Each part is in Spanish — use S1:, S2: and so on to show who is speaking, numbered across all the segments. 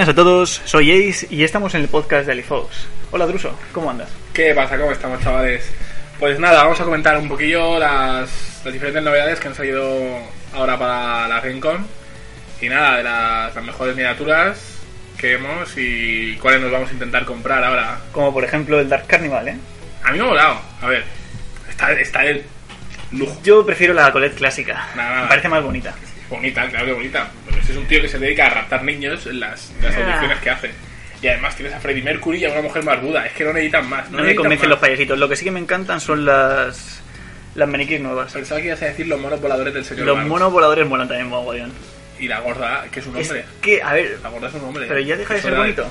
S1: Buenas a todos, soy Ace y estamos en el podcast de Alifox. Hola Druso, ¿cómo andas?
S2: ¿Qué pasa? ¿Cómo estamos, chavales? Pues nada, vamos a comentar un poquillo las, las diferentes novedades que han salido ahora para la Rincon. Y nada, de las, las mejores miniaturas que vemos y cuáles nos vamos a intentar comprar ahora.
S1: Como por ejemplo el Dark Carnival, ¿eh?
S2: A mí me ha molado. A ver, está, está el lujo.
S1: Yo prefiero la Colette clásica,
S2: Nada, nada.
S1: me parece más bonita.
S2: Bonita, claro que bonita. Pero este es un tío que se dedica a raptar niños en las, en las
S1: Ah.
S2: audiciones que hace. Y además tienes a Freddie Mercury y a una mujer barbuda. Es que no necesitan más.
S1: No me
S2: necesitan
S1: convencen
S2: más.
S1: los payasitos, lo que sí que me encantan son las las maniquís nuevas.
S2: Pensaba que ibas a decir los monos voladores del señor
S1: Los
S2: Barnes.
S1: monos voladores molan también mogollón.
S2: Y la gorda, que es un
S1: Es
S2: hombre.
S1: que, a ver,
S2: La gorda es un hombre.
S1: pero ya deja de ser bonito.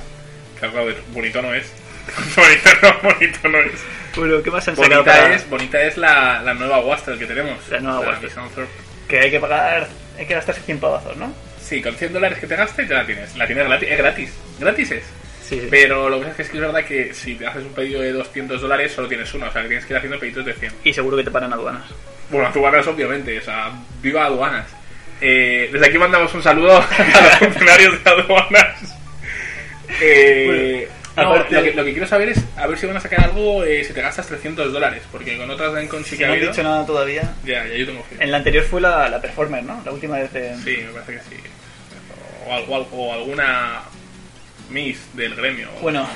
S2: Claro, claro, bonito no es. bonito no, bonito no es.
S1: Bueno, ¿qué más han sacado
S2: Bonita
S1: para
S2: es, bonita es la, la nueva Waster que tenemos.
S1: La nueva Waster. Que hay que pagar, hay que gastarse 100 pavazos, ¿no?
S2: Sí, con 100 dólares que te gastes ya la tienes. La tienes gratis. Es gratis. Gratis es.
S1: Sí, sí.
S2: Pero lo que pasa es que es, que es verdad que si te haces un pedido de 200 dólares solo tienes uno. O sea, que tienes que ir haciendo pedidos de 100.
S1: Y seguro que te paran aduanas.
S2: Bueno, aduanas obviamente. O sea, viva aduanas. Eh, desde aquí mandamos un saludo a los funcionarios de aduanas. Eh, no,
S1: aparte-
S2: lo, que, lo que quiero saber es a ver si van a sacar algo eh, si te gastas 300 dólares. Porque con otras Dencon sí
S1: Si
S2: que ha
S1: no han
S2: habido.
S1: dicho nada todavía.
S2: Ya, ya yo tengo fe.
S1: En la anterior fue la, la Performer, ¿no? La última vez en...
S2: Sí, me parece que sí. O, algo- o alguna Miss del gremio. o
S1: Bueno.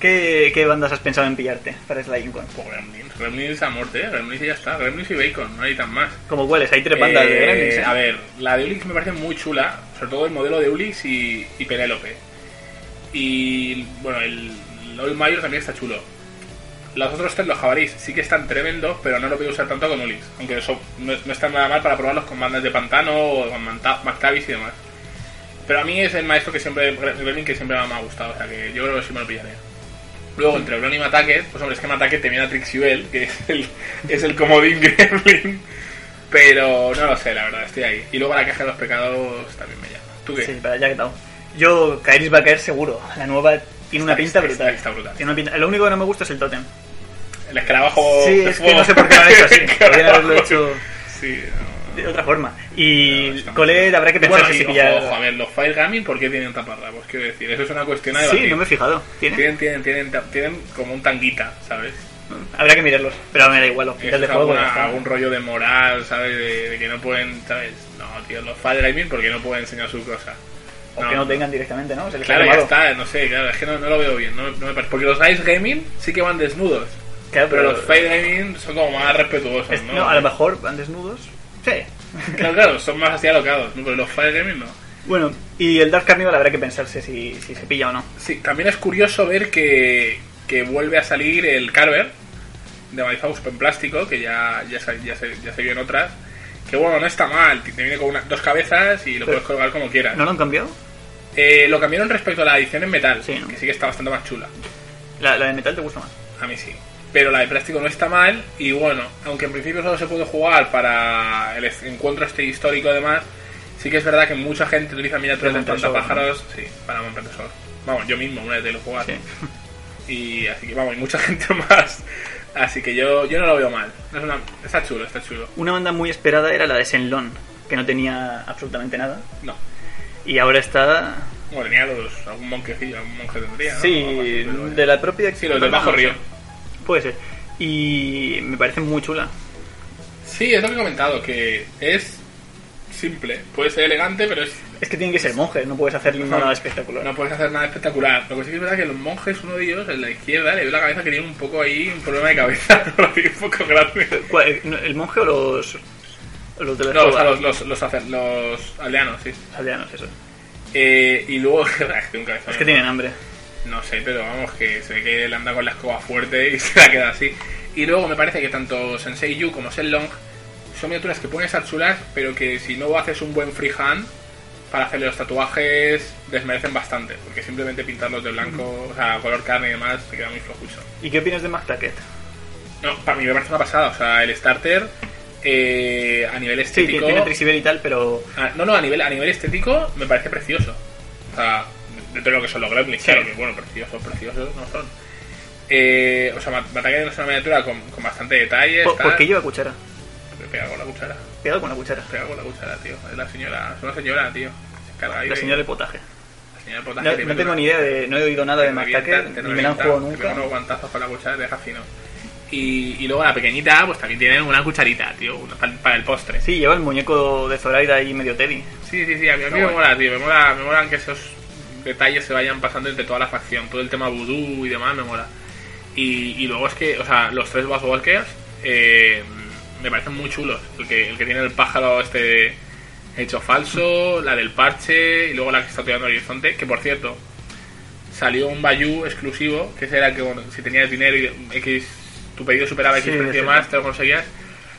S1: ¿Qué, ¿Qué bandas has pensado en pillarte para Sliding Con?
S2: O Gremlins. Gremlins a muerte, ¿eh? Gremlins y ya está. Gremlins y Bacon, no hay tan más.
S1: ¿Como cuáles? Hay tres bandas de
S2: Eh,
S1: Gremlins, ¿eh?
S2: A ver, la de Ulix me parece muy chula, sobre todo el modelo de Ulix y, y Penélope. Y bueno, el Oil Mayor también está chulo. Los otros tres, los jabalís, sí que están tremendos, pero no lo voy a usar tanto con Ulix. Aunque eso no, no está nada mal para probarlos con bandas de pantano o con Mactavis y demás. Pero a mí es el maestro que siempre, el Gremlin que siempre me ha gustado, o sea que yo creo que sí me lo pillaré. Luego, entre Bron y Mataket, pues hombre, es que Mataket te viene a Trixibel, que es el, es el comodín Gremlin. Pero no lo sé, la verdad, estoy ahí. Y luego la caja de los pecados también me llama. ¿Tú qué?
S1: Sí, para ya que tal. Yo, Kairis va a caer seguro. La nueva tiene una pinta brutal.
S2: está brutal.
S1: Tiene una pinta- Lo único que no me gusta es el tótem.
S2: El escarabajo.
S1: Sí,
S2: de
S1: es que no sé por qué lo han hecho así. Podrían haberlo hecho
S2: Sí, no.
S1: de otra forma.
S2: No,
S1: Y Colette
S2: bien.
S1: habrá que pensar
S2: bueno,
S1: si se pilla...
S2: ojo, a ver, los Fire Gaming, ¿por qué tienen taparrabos? Quiero decir, eso es una cuestión a
S1: Sí, no me he fijado. ¿Tiene?
S2: Tienen, tienen, tienen, ta- tienen como un tanguita, ¿sabes?
S1: Habrá que mirarlos. Pero me da igual, los de juego.
S2: algún rollo de moral, ¿sabes? De, de que no pueden, ¿sabes? No, tío, los Fire Gaming porque no pueden enseñar su cosa.
S1: O que no tengan directamente, ¿no? Se les ha
S2: Claro, ya está, no sé, claro, es que no, no lo veo bien, no, no me parece. Porque los Ice Gaming sí que van desnudos,
S1: Claro,
S2: pero los Fire Gaming son como más respetuosos,
S1: es-
S2: ¿no?
S1: no, a lo mejor van desnudos. Sí.
S2: Claro, claro, son más así alocados, ¿no? pero los Fire Gaming no.
S1: Bueno, y el Dark Carnival habrá que pensarse si, si se pilla o no.
S2: Sí, también es curioso ver que, que vuelve a salir el Carver de Myfaust en plástico, que ya, ya, se, ya, se, ya se vio en otras. Que bueno, no está mal, te viene con una- dos cabezas y lo
S1: Pero-
S2: puedes colgar como quieras.
S1: ¿No lo han cambiado?
S2: Eh, lo cambiaron respecto a la edición en metal,
S1: Sí, ¿no?
S2: que sí que está bastante más chula.
S1: La, la de metal te gusta más.
S2: A mí sí. Pero la de plástico no está mal y bueno, aunque en principio solo se puede jugar para el encuentro este histórico además, sí que es verdad que mucha gente utiliza miniaturas de
S1: Monte Sol,
S2: pájaros, sí, para Montresor. Vamos, yo mismo una vez de lo jugar.
S1: Sí.
S2: Y así que vamos, y mucha gente más. Así que yo, yo no lo veo mal. Es una- está chulo, está chulo.
S1: Una banda muy esperada era la de Senlon, que no tenía absolutamente nada.
S2: No.
S1: Y ahora está.
S2: Bueno, tenía los, algún monjecillo, algún monje tendría, ¿no?
S1: Sí, de la propia.
S2: Sí, los del Bajo Río.
S1: Puede ser. Y me parece muy chula.
S2: Sí, es lo que he comentado, que es simple. Puede ser elegante, pero es
S1: Es que tienen que ser monjes, no puedes hacer nada espectacular.
S2: No puedes hacer nada espectacular. Lo que sí que es verdad que los monjes, uno de ellos, en la izquierda, le veo la cabeza que tiene un poco ahí, un problema de cabeza, un poco grande.
S1: ¿Cuál- ¿El monje o los, los de la
S2: No, o sea, los, los, los, hacer- los aldeanos, sí.
S1: aldeanos, eso.
S2: Eh, y luego, es que tiene
S1: tienen hambre.
S2: No sé, pero vamos, que se ve que él anda con la escoba fuerte y se la queda así. Y luego me parece que tanto Sensei Yu como Long son miniaturas que pueden estar chulas, pero que si no haces un buen freehand para hacerle los tatuajes, desmerecen bastante. Porque simplemente pintarlos de blanco, o sea, color carne y demás, te queda muy flojucho.
S1: ¿Y qué opinas de McTacket?
S2: No, para mí me parece una pasada. O sea, el starter eh, a nivel
S1: Sí,
S2: estético.
S1: tiene Trisivel y tal, pero...
S2: Ah, no, no, a nivel, a nivel estético me parece precioso. O sea, dentro de lo que son los gremlins,
S1: Sí.
S2: claro, que bueno, preciosos, preciosos no son. Eh, o sea, Bataglia es una miniatura con, con bastante detalle.
S1: ¿Por, por qué lleva cuchara?
S2: Pega con la cuchara.
S1: Pegado con la cuchara.
S2: Pega con la cuchara, tío. Es la señora, es una señora, tío. Se carga ahí
S1: La
S2: de-
S1: señora de potaje.
S2: la señora potaje
S1: No,
S2: te
S1: no
S2: mete
S1: tengo
S2: una-
S1: ni idea de... No he oído nada de
S2: te revienta,
S1: McTacket,
S2: te
S1: ni me la han
S2: revienta,
S1: jugado
S2: te pega
S1: nunca.
S2: unos guantazos con la cuchara y te deja fino. Y, y luego la pequeñita, pues también tiene una cucharita, tío, una- para, para el postre.
S1: Sí, lleva el muñeco de Zoraida ahí medio Teddy.
S2: Sí, sí, sí, a mí, a mí
S1: Está
S2: me mola, tío, me mola, me molan que esos detalles se vayan pasando entre toda la facción, todo el tema vudú y demás me mola. Y, y luego es que, o sea, los tres Boss Walkers eh, me parecen muy chulos. El que, el que tiene el pájaro este hecho falso, la del parche y luego la que está tirando el horizonte, que por cierto, salió un Bayou exclusivo, que ese era el que, bueno, si tenías dinero y X, tu pedido superaba X
S1: Sí,
S2: precio más, te lo conseguías,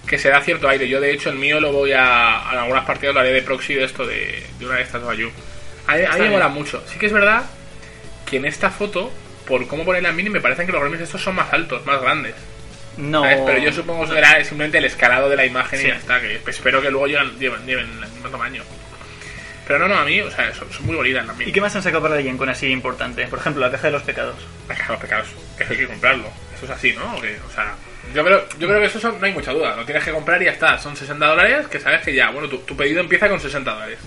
S2: que se da cierto aire. Yo, de hecho, el mío lo voy a. En algunas partidas lo haré de proxy de esto, de, de una de estas Bayou. A, a mí me mola mucho. Sí que es verdad que en esta foto, por cómo poner la mini, me parecen que los gremlins estos son más altos, más grandes.
S1: No...
S2: ¿sabes? Pero yo supongo que será simplemente el escalado de la imagen
S1: Sí.
S2: y ya está. Que espero que luego lleven, lleven, lleven el mismo tamaño. Pero no, no, a mí, o sea, son, son muy bonitas las
S1: ¿Y qué más han sacado para alguien con así importante? Por ejemplo, la caja de los pecados.
S2: Acá los pecados, que eso hay que comprarlo. Eso es así, ¿no? O, que, o sea, yo creo, yo creo que eso son- no hay mucha duda. Lo tienes que comprar y ya está. Son 60 dólares que sabes que ya, bueno, tu, tu pedido empieza con 60 dólares.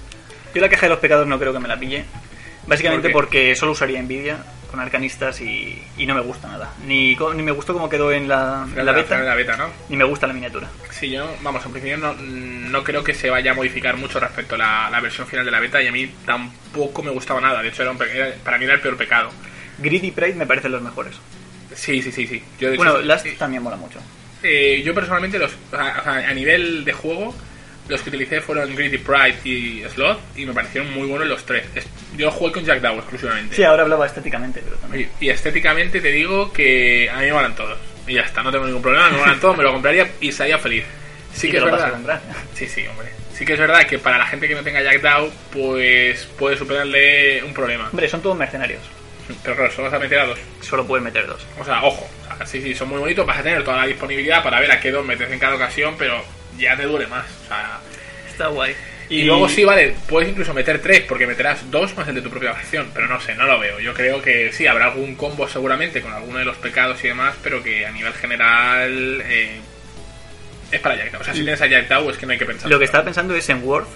S1: Yo la caja de los pecados no creo que me la pille. Básicamente
S2: ¿Por
S1: porque solo usaría Nvidia con arcanistas y, y no me gusta nada. Ni, ni me gustó como quedó en la, en la beta,
S2: En la beta, ¿no?
S1: ni me gusta la miniatura.
S2: Sí, yo, vamos, en principio no, no creo que se vaya a modificar mucho respecto a la, la versión final de la beta y a mí tampoco me gustaba nada. De hecho, era un era- para mí era el peor pecado.
S1: Greedy Pride me parecen los mejores.
S2: Sí, sí, sí, sí. Yo, de hecho,
S1: Bueno, Last también mola mucho.
S2: eh, yo personalmente, los, a nivel de juego, los que utilicé fueron Greedy Pride y Sloth y me parecieron muy buenos los tres. Es- yo jugué con Jack Dow exclusivamente.
S1: Sí, ahora hablaba estéticamente, pero también.
S2: Y, y estéticamente te digo que a mí me molan todos. Y ya está, no tengo ningún problema, me molan todos, me lo compraría y estaría feliz. Sí
S1: Y
S2: que es verdad. Sí, sí, hombre. Sí que es verdad que para la gente que no tenga Jack Dow, pues puede superarle un problema.
S1: Hombre, son todos mercenarios.
S2: Pero claro, solo vas a meter a dos.
S1: Solo pueden meter dos.
S2: O sea, ojo. O sea, sí, sí, son muy bonitos. Vas a tener toda la disponibilidad para ver a qué dos metes en cada ocasión, pero ya te dure más. O sea,
S1: Está guay.
S2: y, luego sí, vale, puedes incluso meter tres, porque meterás dos más el de tu propia facción. Pero no sé, no lo veo. Yo creo que sí, habrá algún combo seguramente con alguno de los pecados y demás, pero que a nivel general eh, es para Jack. O sea, si tienes a Jack es que no hay que pensar.
S1: Lo que estaba pensando es en Worth.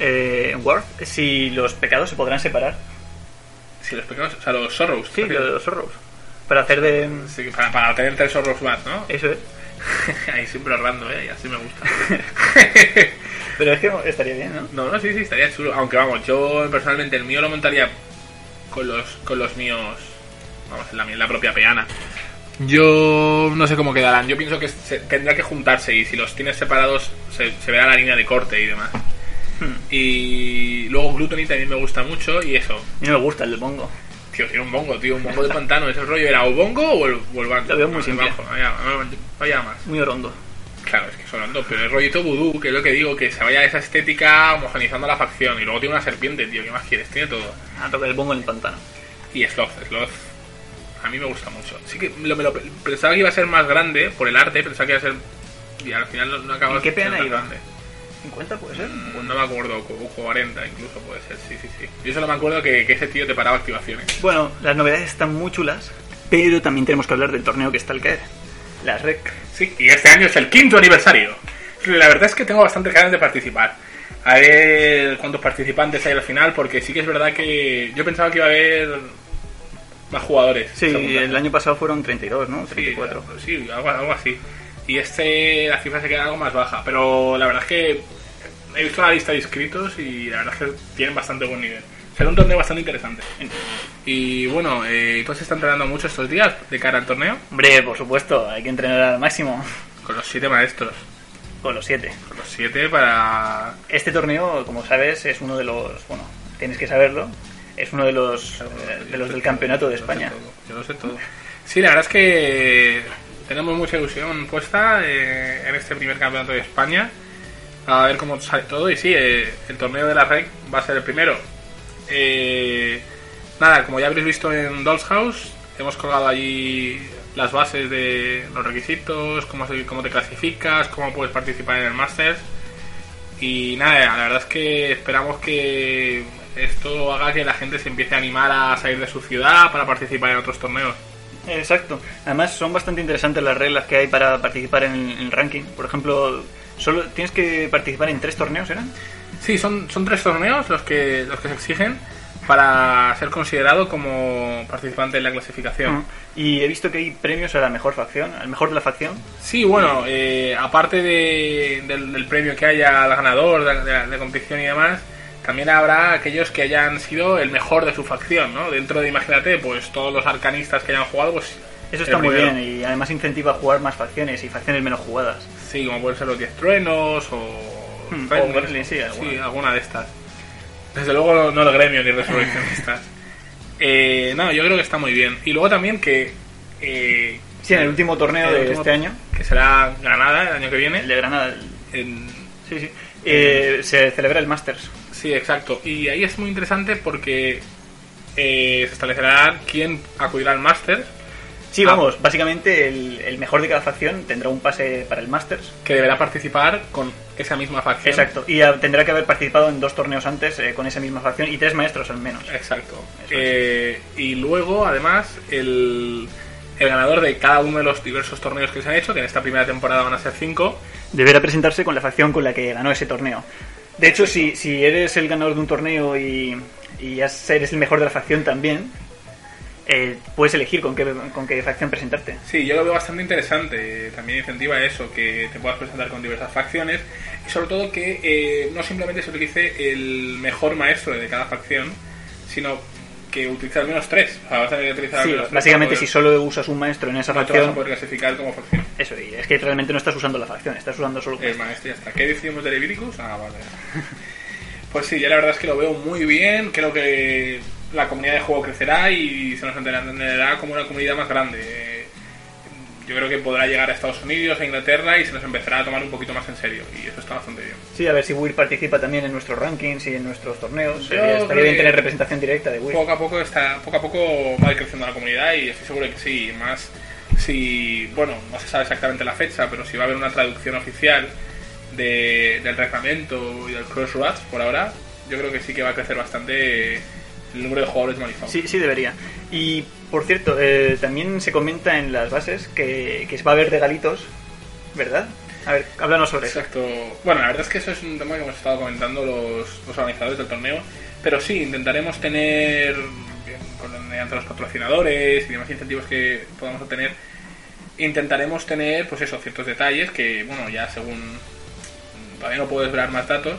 S1: Eh, en Worth, si los pecados se podrán separar.
S2: Si los pecados, o sea, los Sorrows.
S1: Sí, los zorros. Para hacer de.
S2: Sí, para, para tener tres Sorrows más, ¿no?
S1: Eso es.
S2: Ahí siempre ahorrando, ¿eh? Y así me gusta.
S1: Pero es que estaría bien, ¿no?
S2: no, no, sí, sí, estaría chulo. Aunque vamos, yo personalmente el mío lo montaría con los, con los míos, vamos, en la, en la propia peana. Yo no sé cómo quedarán. Yo pienso que se- tendrá que juntarse y si los tienes separados se, se verá la línea de corte y demás.
S1: Hmm.
S2: Y luego Gluttony también me gusta mucho y eso.
S1: A mí me gusta el del bongo.
S2: Tío, tiene un bongo, tío, un bongo de pantano. Ese rollo era o bongo o el, o el.
S1: Lo veo muy simple.
S2: Vaya, vaya más.
S1: Muy orondo.
S2: Claro, es que son dos, pero el rollito vudú, que es lo que digo, que se vaya esa estética homogenizando la facción. Y luego tiene una serpiente, tío, ¿qué más quieres? Tiene todo.
S1: A tocar el bongo en el pantano.
S2: Y Sloth, Sloth, a mí me gusta mucho. Sí que lo, me lo pensaba que iba a ser más grande por el arte, pensaba que iba a ser. Y al final no, no acaba
S1: ¿En qué pena iba?
S2: grande.
S1: ¿50 puede ser?
S2: Pues no me acuerdo, o 40 incluso puede ser, sí, sí, sí. Yo solo me acuerdo que, que ese tío te paraba activaciones.
S1: Bueno, las novedades están muy chulas, pero también tenemos que hablar del torneo que está al caer. Las REC.
S2: Sí, y este año es el quinto aniversario. La verdad es que tengo bastante ganas de participar. A ver cuántos participantes hay al final, porque sí que es verdad que yo pensaba que iba a haber más jugadores.
S1: Sí, el año pasado fueron 32, ¿no?
S2: Sí,
S1: 34.
S2: sí, algo, algo así. Y este, la cifra se queda algo más baja. Pero la verdad es que he visto la lista de inscritos y la verdad es que tienen bastante buen nivel. Será un torneo bastante interesante. Y bueno, eh, ¿tú se está entrenando mucho estos días de cara al torneo?
S1: Hombre, por supuesto, hay que entrenar al máximo.
S2: Con los siete maestros.
S1: Con los siete.
S2: Con los siete para...
S1: Este torneo, como sabes, es uno de los... Bueno, tienes que saberlo. Es uno de los, eh, de los del campeonato de España.
S2: Yo lo sé todo. Sí, la verdad es que tenemos mucha ilusión puesta eh, en este primer campeonato de España. A ver cómo sale todo. Y sí, eh, el torneo de la REC va a ser el primero. Eh, nada, como ya habréis visto en Dolls House, hemos colgado allí las bases de los requisitos, cómo, cómo te clasificas, cómo puedes participar en el Masters. Y nada, la verdad es que esperamos que esto haga que la gente se empiece a animar a salir de su ciudad para participar en otros torneos.
S1: Exacto. Además, son bastante interesantes las reglas que hay para participar en el, en el ranking. Por ejemplo, solo tienes que participar en tres torneos, ¿eran?
S2: Sí, son, son tres torneos los que, los que se exigen para ser considerado como participante en la clasificación.
S1: Y he visto que hay premios a la mejor facción, al mejor de la facción.
S2: Sí, bueno, eh, aparte de- del, del premio que haya al ganador de, de la de competición y demás, también habrá aquellos que hayan sido el mejor de su facción, ¿no? Dentro de, imagínate, pues todos los arcanistas que hayan jugado, pues...
S1: Eso está muy
S2: primero.
S1: bien y además incentiva a jugar más facciones y facciones menos jugadas.
S2: Sí, como pueden ser los 10 truenos o...
S1: Hmm, o sí, alguna.
S2: alguna de estas. Desde luego no, no el gremio ni resurreccionistas. eh, no, yo creo que está muy bien. Y luego también que... eh,
S1: Sí, en el último torneo
S2: el
S1: de
S2: último-
S1: este año,
S2: Que será Granada el año que viene.
S1: el de Granada, el-
S2: en-
S1: sí, sí, eh, se celebra el Masters.
S2: Sí, exacto. Y ahí es muy interesante porque eh, se establecerá quién acudirá al Masters,
S1: Sí,
S2: Ah.
S1: vamos, básicamente el, el mejor de cada facción tendrá un pase para el Masters.
S2: que deberá participar con esa misma facción.
S1: Exacto, y tendrá que haber participado en dos torneos antes eh, con esa misma facción y tres maestros al menos.
S2: Exacto. Eh, y luego, además, el, el ganador de cada uno de los diversos torneos que se han hecho, que en esta primera temporada van a ser cinco,
S1: Deberá presentarse con la facción con la que ganó ese torneo. De hecho, si, si eres el ganador de un torneo y, y eres el mejor de la facción también, eh, puedes elegir con qué, con qué facción presentarte.
S2: Sí, yo lo veo bastante interesante. También incentiva eso, que te puedas presentar con diversas facciones y sobre todo que eh, no simplemente se utilice el mejor maestro de cada facción, sino que utilice al menos tres. O sea, vas a tener que utilizar al
S1: Sí,
S2: menos tres
S1: básicamente si solo usas un maestro en esa
S2: no te vas a
S1: facción,
S2: poder clasificar como facción.
S1: eso, y es que realmente no estás usando la facción, estás usando solo...
S2: El maestro ya está. ¿Qué decimos de Leviticus? Ah, vale. Pues sí, ya la verdad es que lo veo muy bien. Creo que la comunidad de juego crecerá y se nos entenderá como una comunidad más grande. Yo creo que podrá llegar a Estados Unidos, a Inglaterra y se nos empezará a tomar un poquito más en serio. Y eso está bastante bien.
S1: Sí, a ver si Wii participa también en nuestros rankings y en nuestros torneos. Sería- estaría bien tener representación directa de Wii.
S2: Poco a poco está, poco a poco va a ir creciendo la comunidad y estoy seguro que sí. Más si, bueno, no se sabe exactamente la fecha, pero si va a haber una traducción oficial de- del reglamento y del Crossroads por ahora, yo creo que sí que va a crecer bastante el número de jugadores manifados.
S1: Sí, sí debería. Y por cierto, eh, también se comenta en las bases que, que va a haber regalitos, ¿verdad? A ver, háblanos sobre eso.
S2: Exacto. Bueno, la verdad es que eso es un tema que hemos estado comentando los, los organizadores del torneo. Pero sí, intentaremos tener, mediante los patrocinadores y demás incentivos que podamos obtener, intentaremos tener, pues eso, ciertos detalles que, bueno, ya según. Todavía no puedo desvelar más datos.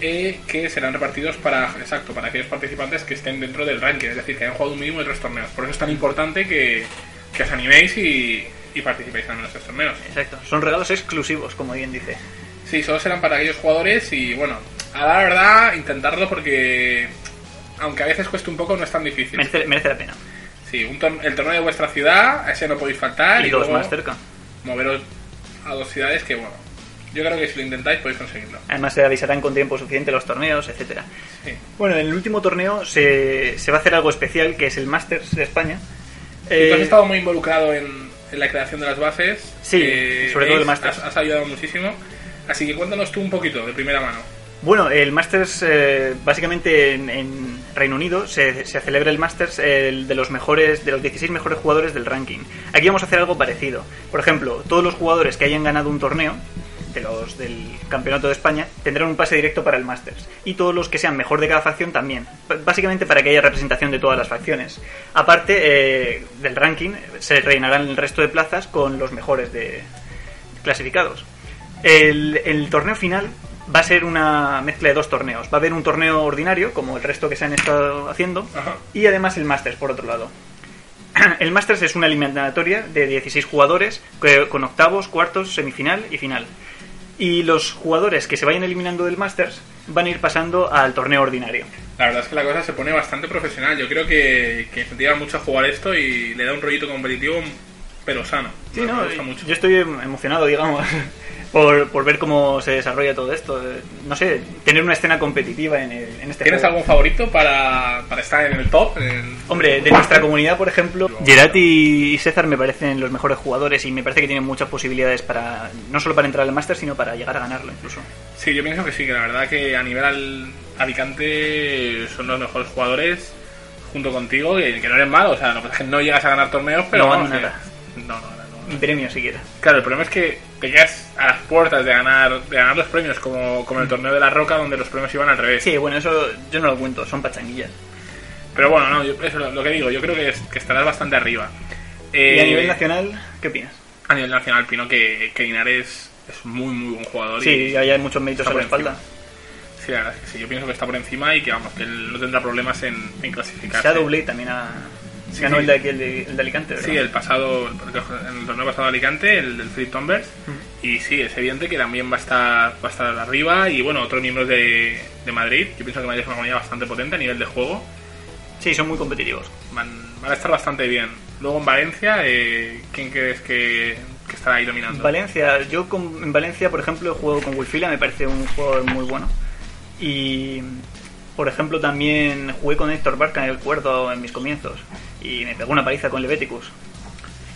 S2: Eh, que serán repartidos para, exacto, para aquellos participantes que estén dentro del ranking, es decir, que hayan jugado un mínimo de tres torneos. Por eso es tan importante que, que os animéis y, y participéis en nuestros torneos.
S1: Exacto, son regalos exclusivos, como bien dice.
S2: Sí, solo serán para aquellos jugadores y bueno, a la verdad, intentarlo porque aunque a veces cueste un poco, no es tan difícil.
S1: Merece, merece la pena.
S2: Sí, un tor- el torneo de vuestra ciudad, a ese no podéis faltar
S1: y dos
S2: luego
S1: más cerca.
S2: moveros a dos ciudades que bueno, yo creo que si lo intentáis podéis conseguirlo.
S1: Además se avisarán con tiempo suficiente los torneos, etcétera.
S2: Sí.
S1: Bueno, en el último torneo se, se va a hacer algo especial, que es el Masters de España.
S2: Y tú
S1: Eh,
S2: has estado muy involucrado en, en la creación de las bases.
S1: Sí,
S2: eh,
S1: sobre todo el Masters.
S2: Has, has ayudado muchísimo. Así que cuéntanos tú un poquito, de primera mano.
S1: Bueno, el Masters, eh, básicamente en, en Reino Unido se, se celebra el Masters el de los mejores, de los 16 mejores jugadores del ranking. Aquí vamos a hacer algo parecido. Por ejemplo, todos los jugadores que hayan ganado un torneo de los del Campeonato de España tendrán un pase directo para el Masters. Y todos los que sean mejor de cada facción también. Básicamente para que haya representación de todas las facciones. Aparte eh, del ranking, se rellenarán el resto de plazas con los mejores de clasificados. El, el torneo final va a ser una mezcla de dos torneos. Va a haber un torneo ordinario, como el resto que se han estado haciendo,
S2: Ajá.
S1: y además el Masters, por otro lado. El Masters es una eliminatoria de 16 jugadores, con octavos, cuartos, semifinal y final. Y los jugadores que se vayan eliminando del Masters van a ir pasando al torneo ordinario.
S2: La verdad es que la cosa se pone bastante profesional. Yo creo que, que incentiva mucho a jugar esto y le da un rollito competitivo, pero sano.
S1: Sí,
S2: me,
S1: no,
S2: me gusta mucho.
S1: yo estoy em- emocionado, digamos, por, por ver cómo se desarrolla todo esto. Eh, No sé, tener una escena competitiva en, el- en este
S2: ¿Tienes
S1: juego.
S2: algún favorito para, para estar en el top? En-
S1: Hombre, de nuestra comunidad, por ejemplo, Gerati y César me parecen los mejores jugadores y me parece que tienen muchas posibilidades para no solo para entrar al Master, sino para llegar a ganarlo incluso.
S2: Sí, yo pienso que sí, que la verdad que a nivel al- Alicante son los mejores jugadores junto contigo, que, que no eres malo, o sea, no, no llegas a ganar torneos, pero
S1: No
S2: vamos, que-
S1: nada.
S2: No, no, no, no.
S1: Ni premio siquiera.
S2: Claro, el problema es que te llegas a las puertas de ganar, de ganar los premios, como, como el torneo de la Roca, donde los premios iban al revés.
S1: Sí, bueno, eso yo no lo cuento, son pachanguillas.
S2: Pero bueno, no, yo- eso es lo que digo, yo creo que, es- que estarás bastante arriba. Eh,
S1: Y a nivel nacional, ¿qué opinas?
S2: A nivel nacional, opino que, que Linares es muy, muy buen jugador. y-
S1: Sí, ahí hay muchos méritos a la espalda.
S2: Sí, la verdad es que sí, yo pienso que está por encima y que vamos, que él no tendrá problemas en, en clasificarse.
S1: Shadow Blade también ha...
S2: Sí,
S1: ganó
S2: sí.
S1: el de aquí, el de, el de Alicante, ¿verdad?
S2: Sí, el pasado, en el torneo pasado de Alicante, el del Flip Tombers. Y sí, es evidente que también va a estar, va a estar arriba. Y bueno, otros miembros de, de Madrid. Yo pienso que Madrid es una comunidad bastante potente a nivel de juego.
S1: Sí, son muy competitivos.
S2: Van, van a estar bastante bien. Luego en Valencia, eh, ¿quién crees que, que estará ahí dominando?
S1: Valencia, yo con- en Valencia, por ejemplo, he jugado con Wilfila, me parece un jugador muy bueno. Y, por ejemplo, también jugué con Héctor Barca en el cuerdo en mis comienzos. Y me pegó una paliza con Leveticus.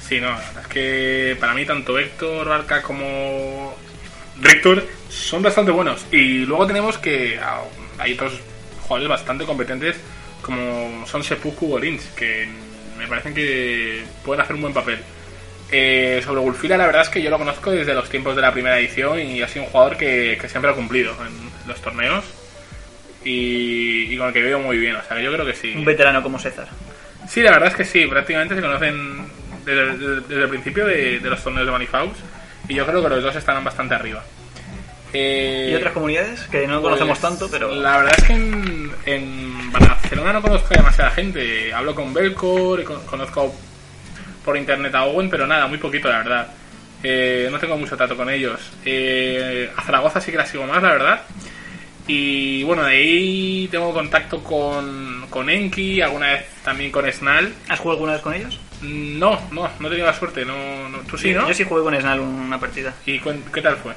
S2: Sí, no, la verdad es que para mí tanto Héctor Barca como Rector son bastante buenos. Y luego tenemos que ah, hay otros jugadores bastante competentes como son Seppuku o Lynch, que me parecen que pueden hacer un buen papel. Eh, sobre Gulfila, la verdad es que yo lo conozco desde los tiempos de la primera edición y ha sido un jugador que, que siempre ha cumplido en los torneos y, y con el que veo muy bien. O sea que yo creo que sí.
S1: Un veterano como César.
S2: Sí, la verdad es que sí, prácticamente se conocen desde, desde- desde el principio de, de los torneos de Manifaus y yo creo que los dos estarán bastante arriba. Eh,
S1: ¿Y otras comunidades que no
S2: pues,
S1: conocemos tanto, pero...
S2: La verdad es que en, en Barcelona no conozco a demasiada gente. Hablo con Belcor, conozco por internet a Owen, pero nada, muy poquito, la verdad. Eh, no tengo mucho trato con ellos. Eh, a Zaragoza sí que la sigo más, la verdad. Y bueno, de ahí tengo contacto con, con Enki, alguna vez también con Snal.
S1: ¿Has jugado alguna vez con ellos?
S2: No, no, no he tenido la suerte. No, no- ¿Tú sí, no?
S1: Yo sí jugué con Snal una partida.
S2: ¿Y qué tal fue?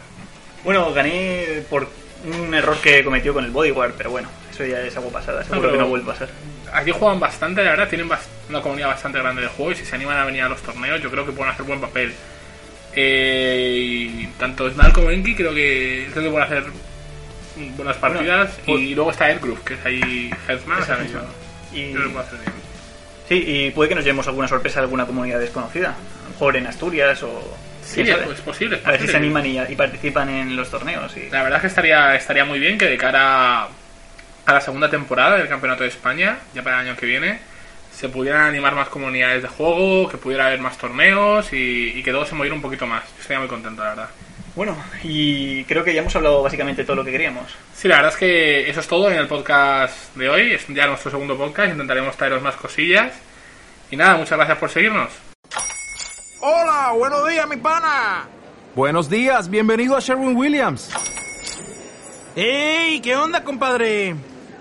S1: Bueno, gané por un error que cometió con el bodyguard, pero bueno, eso ya es algo pasada, seguro
S2: pero-
S1: que no vuelve a pasar.
S2: Aquí juegan bastante, la verdad, tienen una comunidad bastante grande de juego y si se animan a venir a los torneos, yo creo que pueden hacer buen papel. Eh, y tanto Snal como Enki creo que creo que pueden hacer buenas partidas.
S1: pues-
S2: y luego está Airgroup, que es ahí yo-
S1: Y,
S2: yo que puede hacer bien.
S1: Sí, y puede que nos llevemos alguna sorpresa de alguna comunidad desconocida. A lo mejor en Asturias o...
S2: Sí, es, posible. es
S1: A ver si se animan y, y participan en los torneos. Y...
S2: La verdad es que estaría, estaría muy bien que de cara a la segunda temporada del Campeonato de España, ya para el año que viene, se pudieran animar más comunidades de juego, que pudiera haber más torneos y, y que todo se moviera un poquito más. Yo estaría muy contento, la verdad.
S1: Bueno, y creo que ya hemos hablado básicamente todo lo que queríamos.
S2: Sí, la verdad es que eso es todo en el podcast de hoy. Es ya nuestro segundo podcast. Intentaremos traeros más cosillas. Y nada, muchas gracias por seguirnos.
S3: Hola, buenos días, mi pana.
S4: Buenos días, bienvenido a Sherwin Williams.
S3: ¡Ey! ¿Qué onda, compadre?